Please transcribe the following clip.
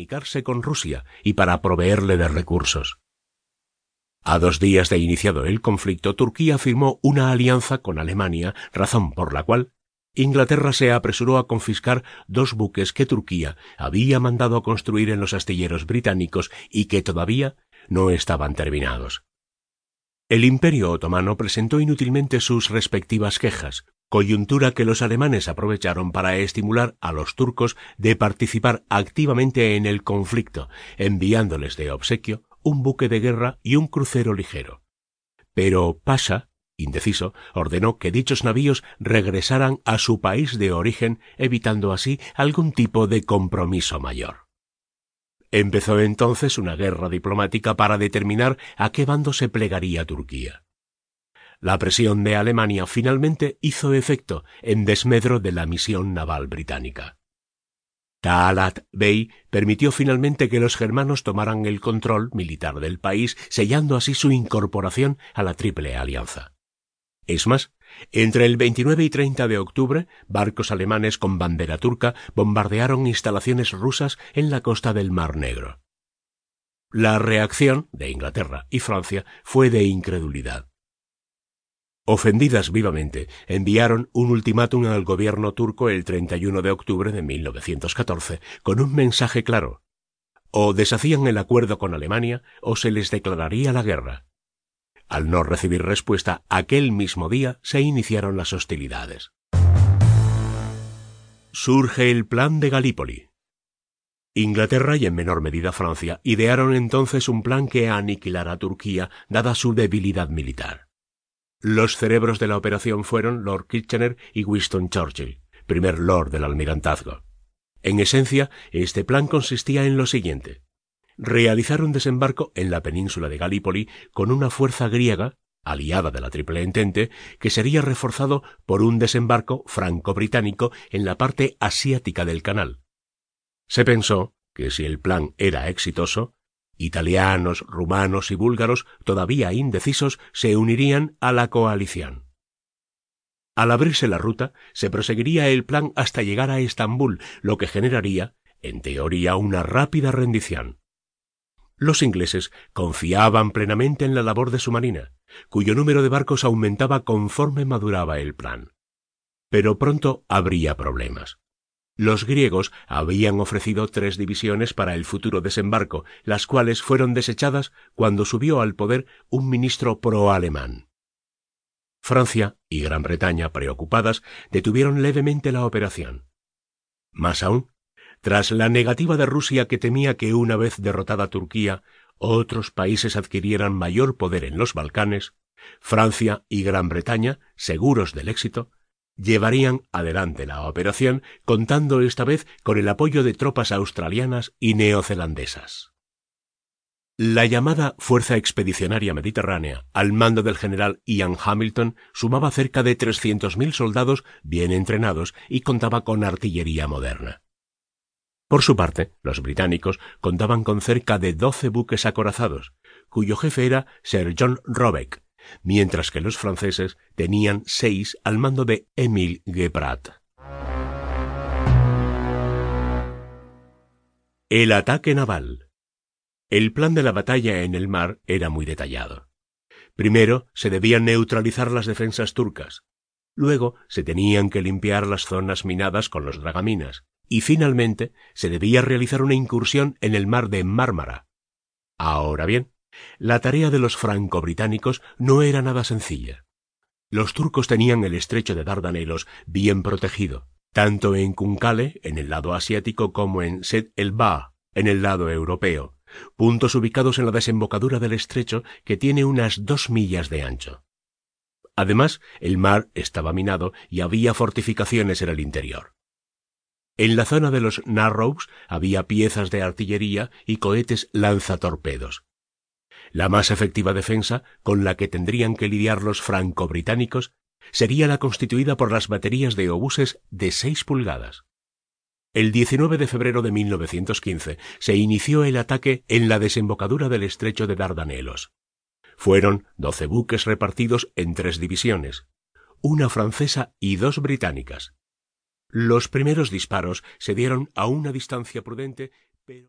comunicarse con Rusia y para proveerle de recursos. A dos días de iniciado el conflicto, Turquía firmó una alianza con Alemania, razón por la cual Inglaterra se apresuró a confiscar dos buques que Turquía había mandado construir en los astilleros británicos y que todavía no estaban terminados. El Imperio otomano presentó inútilmente sus respectivas quejas, coyuntura que los alemanes aprovecharon para estimular a los turcos de participar activamente en el conflicto, enviándoles de obsequio un buque de guerra y un crucero ligero. Pero Pasha, indeciso, ordenó que dichos navíos regresaran a su país de origen, evitando así algún tipo de compromiso mayor. Empezó entonces una guerra diplomática para determinar a qué bando se plegaría Turquía. La presión de Alemania finalmente hizo efecto en desmedro de la misión naval británica. Talat Bey permitió finalmente que los germanos tomaran el control militar del país, sellando así su incorporación a la Triple Alianza. Es más, entre el 29 y 30 de octubre, barcos alemanes con bandera turca bombardearon instalaciones rusas en la costa del Mar Negro. La reacción de Inglaterra y Francia fue de incredulidad. Ofendidas vivamente, enviaron un ultimátum al gobierno turco el 31 de octubre de 1914 con un mensaje claro. O deshacían el acuerdo con Alemania o se les declararía la guerra. Al no recibir respuesta aquel mismo día se iniciaron las hostilidades. Surge el Plan de Galípoli. Inglaterra y en menor medida Francia idearon entonces un plan que aniquilara a Turquía dada su debilidad militar. Los cerebros de la operación fueron Lord Kitchener y Winston Churchill, primer Lord del Almirantazgo. En esencia, este plan consistía en lo siguiente. Realizar un desembarco en la península de Galípoli con una fuerza griega, aliada de la Triple Entente, que sería reforzado por un desembarco franco-británico en la parte asiática del canal. Se pensó que si el plan era exitoso, Italianos, rumanos y búlgaros, todavía indecisos, se unirían a la coalición. Al abrirse la ruta, se proseguiría el plan hasta llegar a Estambul, lo que generaría, en teoría, una rápida rendición. Los ingleses confiaban plenamente en la labor de su marina, cuyo número de barcos aumentaba conforme maduraba el plan. Pero pronto habría problemas. Los griegos habían ofrecido tres divisiones para el futuro desembarco, las cuales fueron desechadas cuando subió al poder un ministro pro-alemán. Francia y Gran Bretaña, preocupadas, detuvieron levemente la operación. Más aún, tras la negativa de Rusia que temía que una vez derrotada Turquía, otros países adquirieran mayor poder en los Balcanes, Francia y Gran Bretaña, seguros del éxito, llevarían adelante la operación contando esta vez con el apoyo de tropas australianas y neozelandesas. La llamada Fuerza Expedicionaria Mediterránea, al mando del general Ian Hamilton, sumaba cerca de 300.000 soldados bien entrenados y contaba con artillería moderna. Por su parte, los británicos contaban con cerca de 12 buques acorazados, cuyo jefe era Sir John Robeck, mientras que los franceses tenían seis al mando de Émile Gueprat. El ataque naval. El plan de la batalla en el mar era muy detallado. Primero se debían neutralizar las defensas turcas. Luego se tenían que limpiar las zonas minadas con los dragaminas. Y finalmente se debía realizar una incursión en el mar de Mármara. Ahora bien, la tarea de los franco-británicos no era nada sencilla. Los turcos tenían el estrecho de Dardanelos bien protegido, tanto en Kunkale, en el lado asiático, como en Sed el Ba, en el lado europeo, puntos ubicados en la desembocadura del estrecho que tiene unas dos millas de ancho. Además, el mar estaba minado y había fortificaciones en el interior. En la zona de los Narrows había piezas de artillería y cohetes lanzatorpedos. La más efectiva defensa con la que tendrían que lidiar los franco-británicos sería la constituida por las baterías de obuses de 6 pulgadas. El 19 de febrero de 1915 se inició el ataque en la desembocadura del estrecho de Dardanelos. Fueron doce buques repartidos en tres divisiones, una francesa y dos británicas. Los primeros disparos se dieron a una distancia prudente